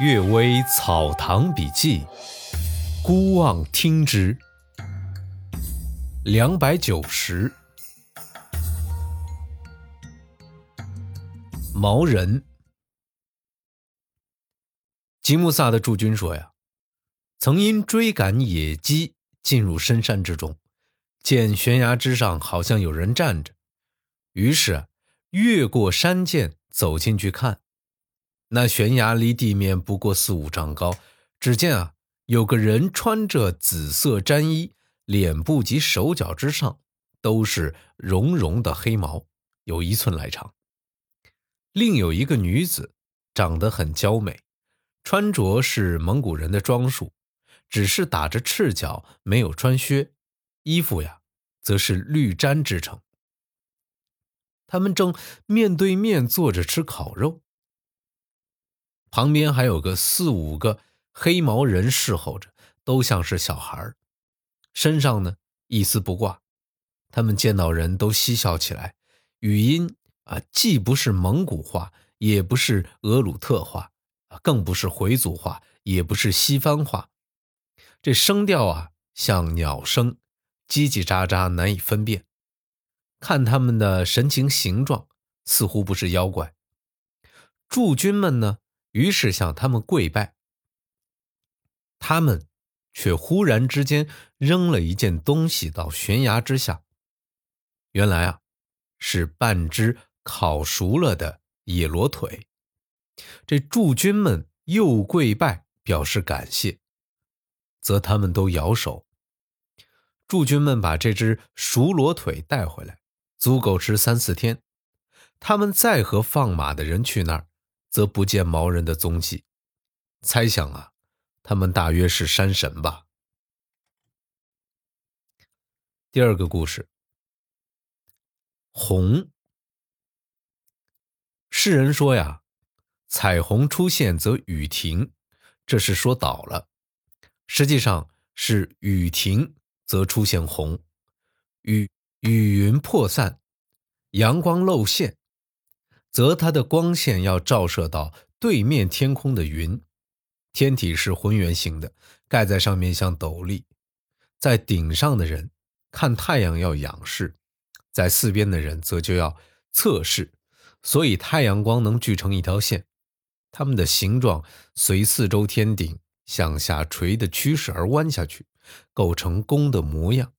《岳微草堂笔记》，孤望听之。两百九十，毛人。吉木萨的驻军说呀，曾因追赶野鸡进入深山之中，见悬崖之上好像有人站着，于是越过山涧走进去看。那悬崖离地面不过四五丈高，只见啊，有个人穿着紫色毡衣，脸部及手脚之上都是绒绒的黑毛，有一寸来长。另有一个女子，长得很娇美，穿着是蒙古人的装束，只是打着赤脚，没有穿靴，衣服呀，则是绿毡制成。他们正面对面坐着吃烤肉。旁边还有个四五个黑毛人侍候着，都像是小孩身上呢一丝不挂。他们见到人都嬉笑起来，语音啊既不是蒙古话，也不是俄鲁特话，啊更不是回族话，也不是西方话，这声调啊像鸟声，叽叽喳喳，难以分辨。看他们的神情形状，似乎不是妖怪。驻军们呢？于是向他们跪拜，他们却忽然之间扔了一件东西到悬崖之下。原来啊，是半只烤熟了的野螺腿。这驻军们又跪拜表示感谢，则他们都摇手。驻军们把这只熟螺腿带回来，足够吃三四天。他们再和放马的人去那儿。则不见毛人的踪迹，猜想啊，他们大约是山神吧。第二个故事，红。世人说呀，彩虹出现则雨停，这是说倒了；实际上是雨停则出现红，雨雨云破散，阳光露现。则它的光线要照射到对面天空的云，天体是浑圆形的，盖在上面像斗笠，在顶上的人看太阳要仰视，在四边的人则就要侧视，所以太阳光能聚成一条线，它们的形状随四周天顶向下垂的趋势而弯下去，构成弓的模样，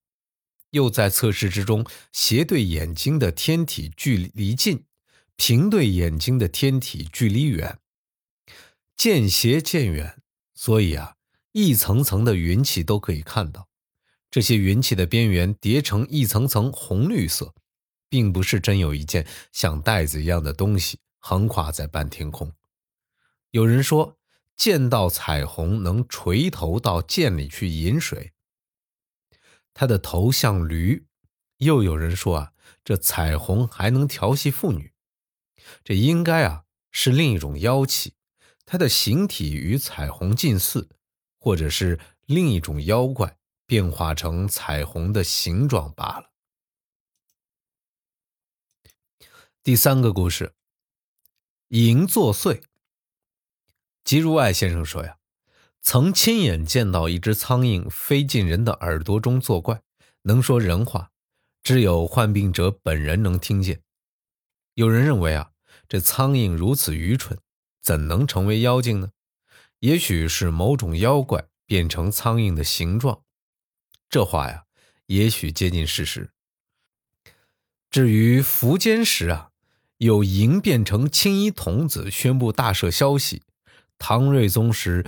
又在侧视之中斜对眼睛的天体距离近。平对眼睛的天体距离远，渐斜渐远，所以啊，一层层的云气都可以看到。这些云气的边缘叠成一层层红绿色，并不是真有一件像袋子一样的东西横跨在半天空。有人说见到彩虹能垂头到涧里去饮水，它的头像驴。又有人说啊，这彩虹还能调戏妇女。这应该啊是另一种妖气，它的形体与彩虹近似，或者是另一种妖怪变化成彩虹的形状罢了。第三个故事，银作祟。吉如爱先生说呀，曾亲眼见到一只苍蝇飞进人的耳朵中作怪，能说人话，只有患病者本人能听见。有人认为啊。这苍蝇如此愚蠢，怎能成为妖精呢？也许是某种妖怪变成苍蝇的形状。这话呀，也许接近事实。至于苻坚时啊，有蝇变成青衣童子宣布大赦消息；唐睿宗时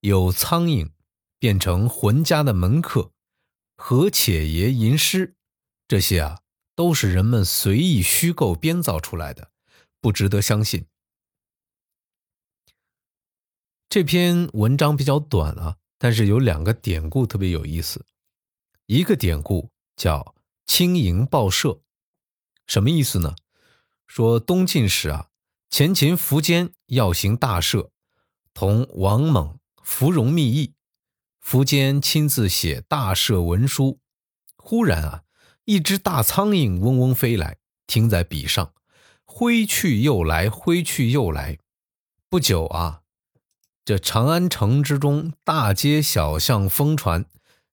有苍蝇变成浑家的门客，和且爷吟诗，这些啊，都是人们随意虚构编造出来的。不值得相信。这篇文章比较短啊，但是有两个典故特别有意思。一个典故叫“青营报社”，什么意思呢？说东晋时啊，前秦苻坚要行大赦，同王猛、芙蓉密议，苻坚亲自写大赦文书。忽然啊，一只大苍蝇嗡嗡飞来，停在笔上。挥去又来，挥去又来。不久啊，这长安城之中，大街小巷疯传，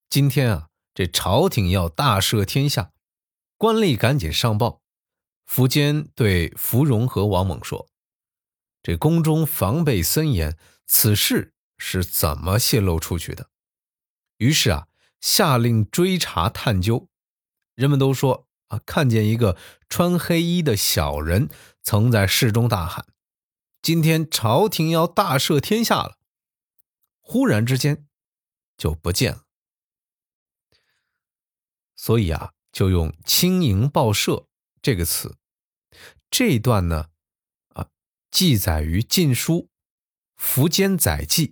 今天啊，这朝廷要大赦天下，官吏赶紧上报。苻坚对苻融和王猛说：“这宫中防备森严，此事是怎么泄露出去的？”于是啊，下令追查探究。人们都说看见一个穿黑衣的小人，曾在市中大喊：“今天朝廷要大赦天下了。”忽然之间就不见了。所以啊，就用“轻盈报社”这个词。这一段呢，啊，记载于《晋书·苻坚载记》。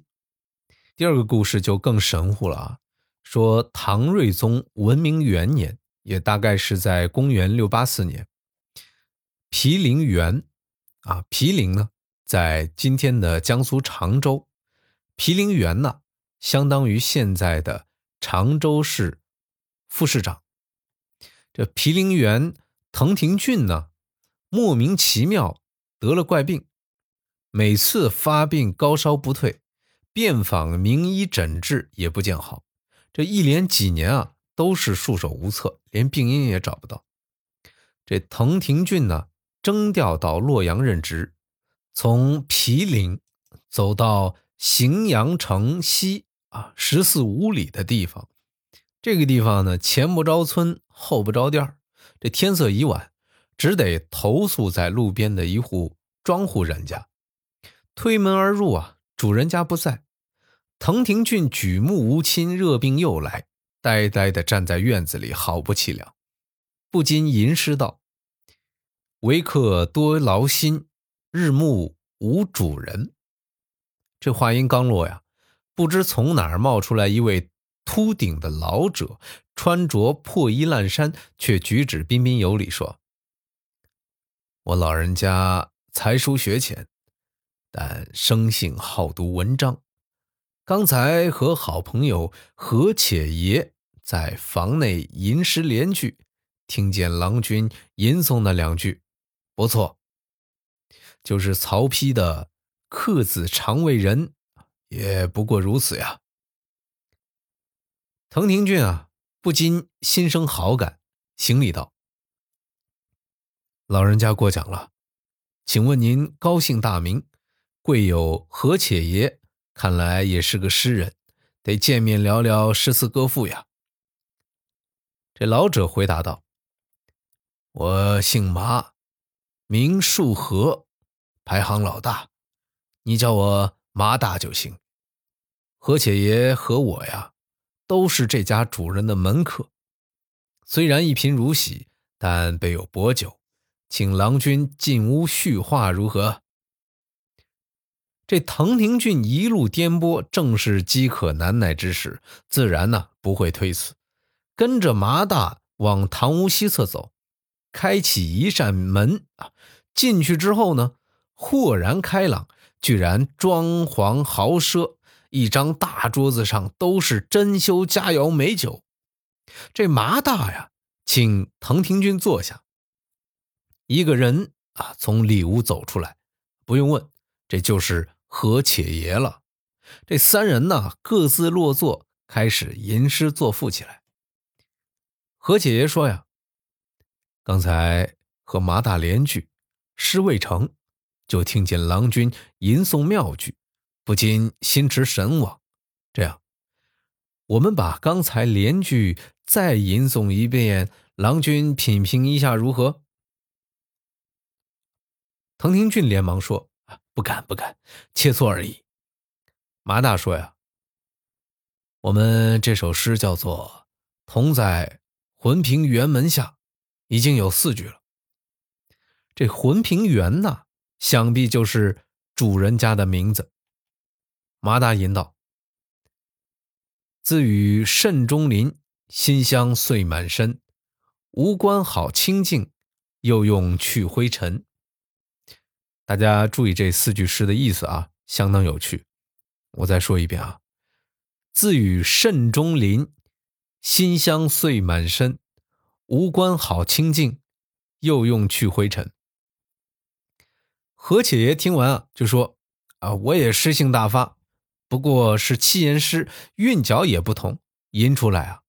第二个故事就更神乎了啊，说唐睿宗文明元年。也大概是在公元六八四年，毗陵园，啊，毗陵呢，在今天的江苏常州，毗陵园呢，相当于现在的常州市副市长。这毗陵园滕廷俊呢，莫名其妙得了怪病，每次发病高烧不退，遍访名医诊治也不见好，这一连几年啊。都是束手无策，连病因也找不到。这滕廷俊呢，征调到洛阳任职，从毗陵走到荥阳城西啊十四五里的地方。这个地方呢，前不着村，后不着店这天色已晚，只得投宿在路边的一户庄户人家。推门而入啊，主人家不在。滕廷俊举目无亲，热病又来。呆呆地站在院子里，好不凄凉，不禁吟诗道：“为客多劳心，日暮无主人。”这话音刚落呀，不知从哪儿冒出来一位秃顶的老者，穿着破衣烂衫，却举止彬彬有礼，说：“我老人家才疏学浅，但生性好读文章。”刚才和好朋友何且爷在房内吟诗联句，听见郎君吟诵那两句，不错，就是曹丕的“客子常为人”，也不过如此呀。滕廷俊啊，不禁心生好感，行礼道：“老人家过奖了，请问您高姓大名？贵有何且爷？”看来也是个诗人，得见面聊聊诗词歌赋呀。这老者回答道：“我姓麻，名树和，排行老大，你叫我麻大就行。何且爷和我呀，都是这家主人的门客，虽然一贫如洗，但备有薄酒，请郎君进屋叙话如何？”这滕廷俊一路颠簸，正是饥渴难耐之时，自然呢不会推辞，跟着麻大往堂屋西侧走，开启一扇门啊，进去之后呢，豁然开朗，居然装潢豪奢，一张大桌子上都是珍馐佳肴美酒。这麻大呀，请滕廷俊坐下。一个人啊，从里屋走出来，不用问，这就是。何且爷了，这三人呢各自落座，开始吟诗作赋起来。何且爷说呀：“刚才和马大连句，诗未成，就听见郎君吟诵妙句，不禁心驰神往。这样，我们把刚才连句再吟诵一遍，郎君品评一下如何？”滕廷俊连忙说。不敢不敢，切磋而已。麻大说呀：“我们这首诗叫做‘同在浑平园门下’，已经有四句了。这浑平园呐，想必就是主人家的名字。”麻大吟道：“自与慎中林，馨香碎满身。无关好清净，又用去灰尘。”大家注意这四句诗的意思啊，相当有趣。我再说一遍啊：“自与慎中林，馨香碎满身。无关好清净，又用去灰尘。”何且爷听完啊，就说：“啊，我也诗兴大发，不过是七言诗，韵脚也不同，吟出来啊，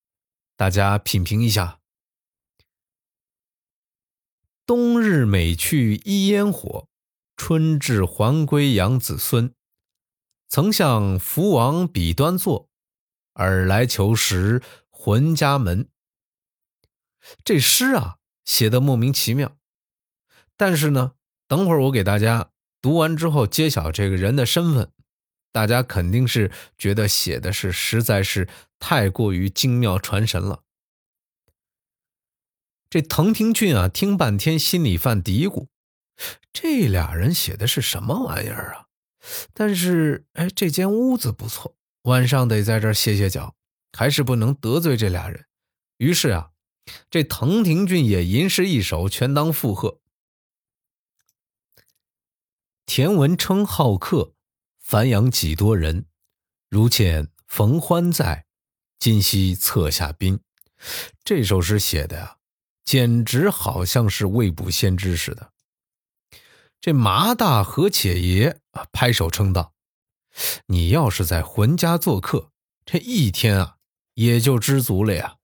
大家品评一下。冬日美去一烟火，春至还归养子孙。曾向福王彼端坐，尔来求食浑家门。这诗啊，写的莫名其妙。但是呢，等会儿我给大家读完之后揭晓这个人的身份，大家肯定是觉得写的是实在是太过于精妙传神了。这滕廷俊啊，听半天心里犯嘀咕：这俩人写的是什么玩意儿啊？但是哎，这间屋子不错，晚上得在这歇歇脚，还是不能得罪这俩人。于是啊，这滕廷俊也吟诗一首，全当附和。田文称好客，繁阳几多人。如见冯欢在，今夕策下宾。这首诗写的呀。简直好像是未卜先知似的。这麻大和且爷啊，拍手称道：“你要是在浑家做客，这一天啊，也就知足了呀。”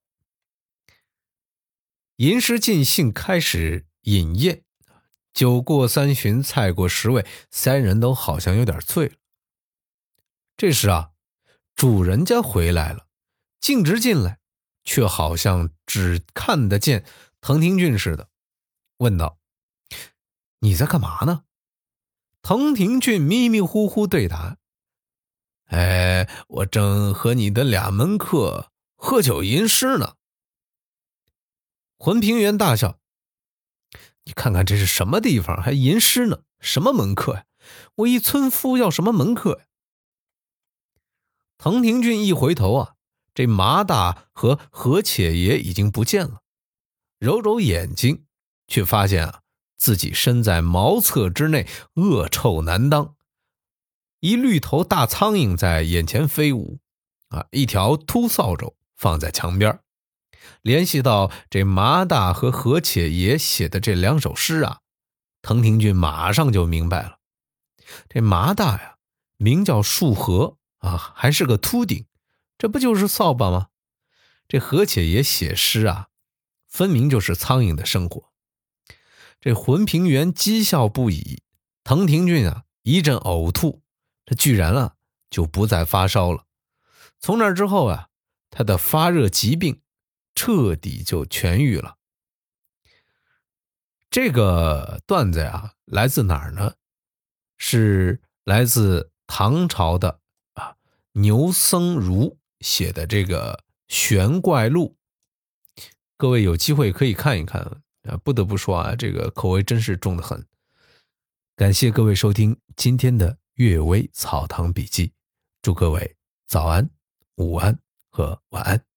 吟诗尽兴，开始饮宴。酒过三巡，菜过十味，三人都好像有点醉了。这时啊，主人家回来了，径直进来，却好像只看得见。滕廷俊似的，问道：“你在干嘛呢？”滕廷俊迷迷糊糊对答：“哎，我正和你的俩门客喝酒吟诗呢。”浑平原大笑：“你看看这是什么地方，还吟诗呢？什么门客呀？我一村夫要什么门客呀？”滕廷俊一回头啊，这麻大和何且爷已经不见了。揉揉眼睛，却发现啊，自己身在茅厕之内，恶臭难当。一绿头大苍蝇在眼前飞舞，啊，一条秃扫帚放在墙边。联系到这麻大和何且爷写的这两首诗啊，藤廷俊马上就明白了。这麻大呀，名叫树和啊，还是个秃顶，这不就是扫把吗？这何且爷写诗啊。分明就是苍蝇的生活。这浑平原讥笑不已，滕廷俊啊一阵呕吐，他居然啊就不再发烧了。从那之后啊，他的发热疾病彻底就痊愈了。这个段子呀，来自哪儿呢？是来自唐朝的啊牛僧孺写的这个《玄怪录》。各位有机会可以看一看啊！不得不说啊，这个口味真是重的很。感谢各位收听今天的《阅微草堂笔记》，祝各位早安、午安和晚安。